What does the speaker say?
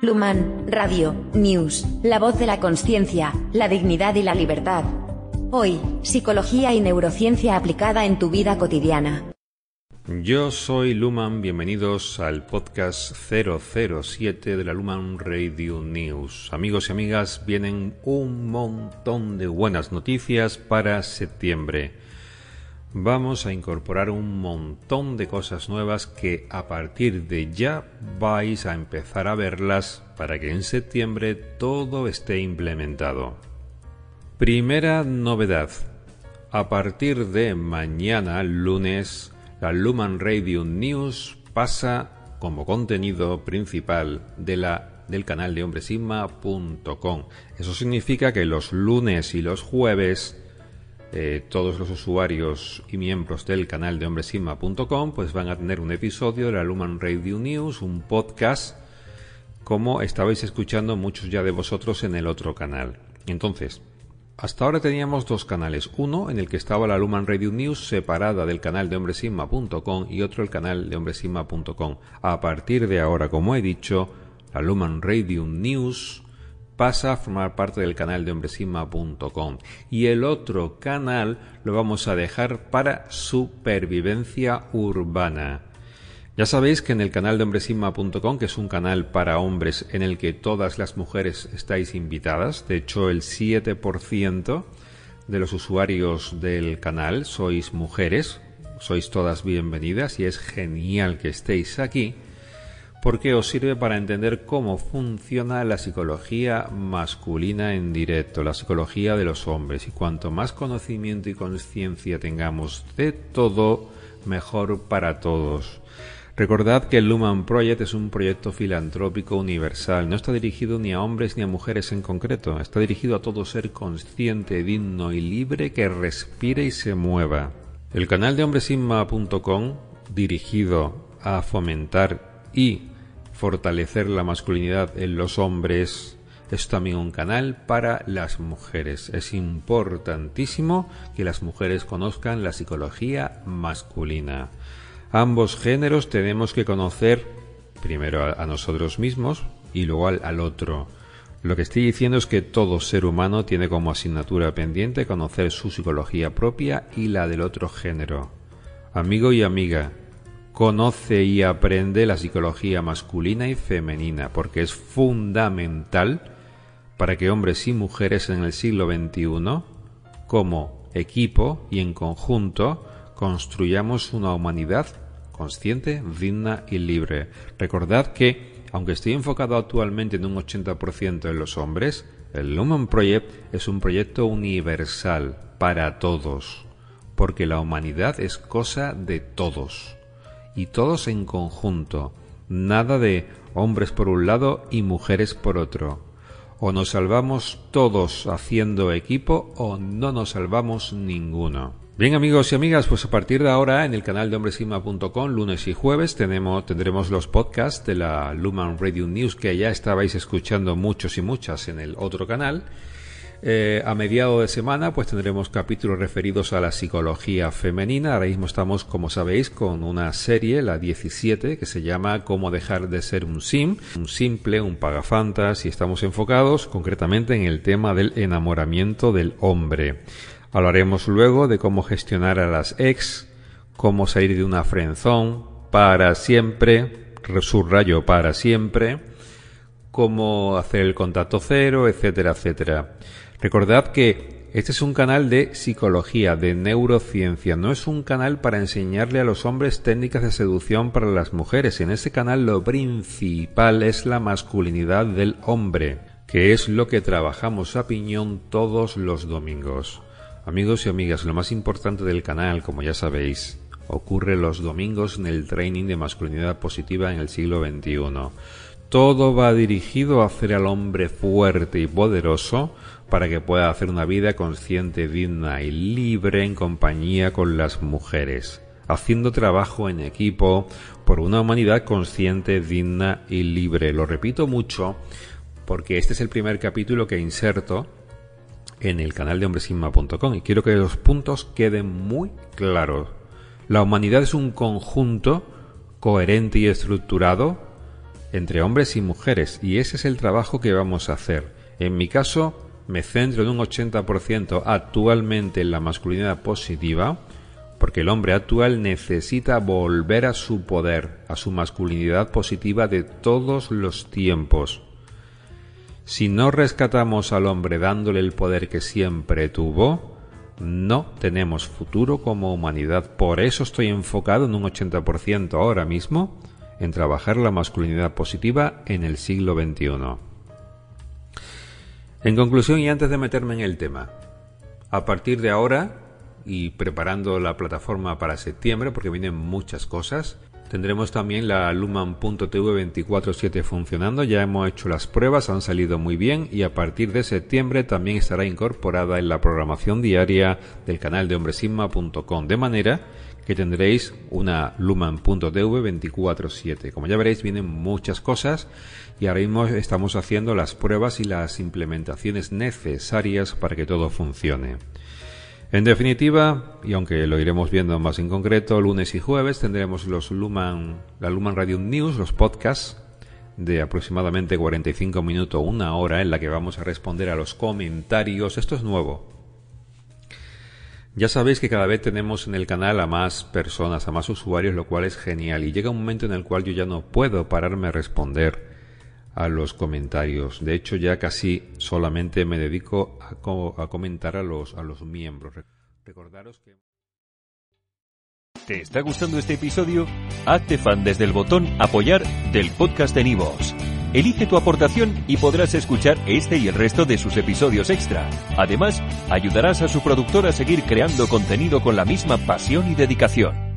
Luman, Radio, News, la voz de la conciencia, la dignidad y la libertad. Hoy, psicología y neurociencia aplicada en tu vida cotidiana. Yo soy Luman, bienvenidos al podcast 007 de la Luman Radio News. Amigos y amigas, vienen un montón de buenas noticias para septiembre vamos a incorporar un montón de cosas nuevas que a partir de ya vais a empezar a verlas para que en septiembre todo esté implementado. Primera novedad. A partir de mañana, lunes, la Luman Radio News pasa como contenido principal de la del canal de hombresigma.com. Eso significa que los lunes y los jueves eh, todos los usuarios y miembros del canal de hombresigma.com pues van a tener un episodio de la Luman Radio News, un podcast como estabais escuchando muchos ya de vosotros en el otro canal. Entonces, hasta ahora teníamos dos canales, uno en el que estaba la Luman Radio News separada del canal de hombresigma.com y otro el canal de hombresigma.com. A partir de ahora, como he dicho, la Luman Radio News pasa a formar parte del canal de hombresigma.com y el otro canal lo vamos a dejar para supervivencia urbana. Ya sabéis que en el canal de hombresigma.com, que es un canal para hombres en el que todas las mujeres estáis invitadas, de hecho el 7% de los usuarios del canal sois mujeres, sois todas bienvenidas y es genial que estéis aquí porque os sirve para entender cómo funciona la psicología masculina en directo, la psicología de los hombres. Y cuanto más conocimiento y conciencia tengamos de todo, mejor para todos. Recordad que el Luman Project es un proyecto filantrópico universal, no está dirigido ni a hombres ni a mujeres en concreto, está dirigido a todo ser consciente, digno y libre que respire y se mueva. El canal de hombresinma.com, dirigido a fomentar y fortalecer la masculinidad en los hombres es también un canal para las mujeres. Es importantísimo que las mujeres conozcan la psicología masculina. Ambos géneros tenemos que conocer primero a, nosotros mismos y luego al, otro. Lo que estoy diciendo es que todo ser humano tiene como asignatura pendiente conocer su psicología propia y la del otro género. Amigo y amiga, conoce y aprende la psicología masculina y femenina, porque es fundamental para que hombres y mujeres en el siglo XXI, como equipo y en conjunto, construyamos una humanidad consciente, digna y libre. Recordad que, aunque estoy enfocado actualmente en un 80% en los hombres, el Human Project es un proyecto universal para todos, porque la humanidad es cosa de todos y todos en conjunto, nada de hombres por un lado y mujeres por otro. O nos salvamos todos haciendo equipo o no nos salvamos ninguno. Bien amigos y amigas, pues a partir de ahora en el canal de hombresima.com, lunes y jueves, tenemos, tendremos los podcasts de la Luman Radio News que ya estabais escuchando muchos y muchas en el otro canal eh, a mediado de semana pues tendremos capítulos referidos a la psicología femenina. Ahora mismo estamos, como sabéis, con una serie, la 17, que se llama Cómo dejar de ser un sim, un simple, un pagafantas, y estamos enfocados concretamente en el tema del enamoramiento del hombre. Hablaremos luego de cómo gestionar a las ex, cómo salir de una frenzón para siempre, subrayo para siempre, cómo hacer el contacto cero, etcétera, etcétera. Recordad que este es un canal de psicología, de neurociencia, no es un canal para enseñarle a los hombres técnicas de seducción para las mujeres. En este canal lo principal es la masculinidad del hombre, que es lo que trabajamos a piñón todos los domingos. Amigos y amigas, lo más importante del canal, como ya sabéis, ocurre los domingos en el training de masculinidad positiva en el siglo XXI. Todo va dirigido a hacer al hombre fuerte y poderoso para que pueda hacer una vida consciente, digna y libre en compañía con las mujeres, haciendo trabajo en equipo por una humanidad consciente, digna y libre. Lo repito mucho porque este es el primer capítulo que inserto en el canal de hombresigma.com y quiero que los puntos queden muy claros. La humanidad es un conjunto coherente y estructurado entre hombres y mujeres y ese es el trabajo que vamos a hacer. En mi caso, me centro en un 80% actualmente en la masculinidad positiva, porque el hombre actual necesita volver a su poder, a su masculinidad positiva de todos los tiempos. Si no rescatamos al hombre dándole el poder que siempre tuvo, no tenemos futuro como humanidad. Por eso estoy enfocado en un 80% ahora mismo en trabajar la masculinidad positiva en el siglo XXI. En conclusión y antes de meterme en el tema, a partir de ahora y preparando la plataforma para septiembre, porque vienen muchas cosas, Tendremos también la Luman.tv 24/7 funcionando, ya hemos hecho las pruebas, han salido muy bien y a partir de septiembre también estará incorporada en la programación diaria del canal de hombresigma.com, de manera que tendréis una Luman.tv 24/7. Como ya veréis, vienen muchas cosas y ahora mismo estamos haciendo las pruebas y las implementaciones necesarias para que todo funcione. En definitiva, y aunque lo iremos viendo más en concreto, lunes y jueves tendremos los Luman, la Luman Radio News, los podcasts de aproximadamente 45 minutos, una hora, en la que vamos a responder a los comentarios. Esto es nuevo. Ya sabéis que cada vez tenemos en el canal a más personas, a más usuarios, lo cual es genial. Y llega un momento en el cual yo ya no puedo pararme a responder a los comentarios. De hecho, ya casi solamente me dedico a, comentar a los, a los miembros. Recordaros que... ¿Te está gustando este episodio? Hazte fan desde el botón apoyar del podcast de Nivos. Elige tu aportación y podrás escuchar este y el resto de sus episodios extra. Además, ayudarás a su productor a seguir creando contenido con la misma pasión y dedicación.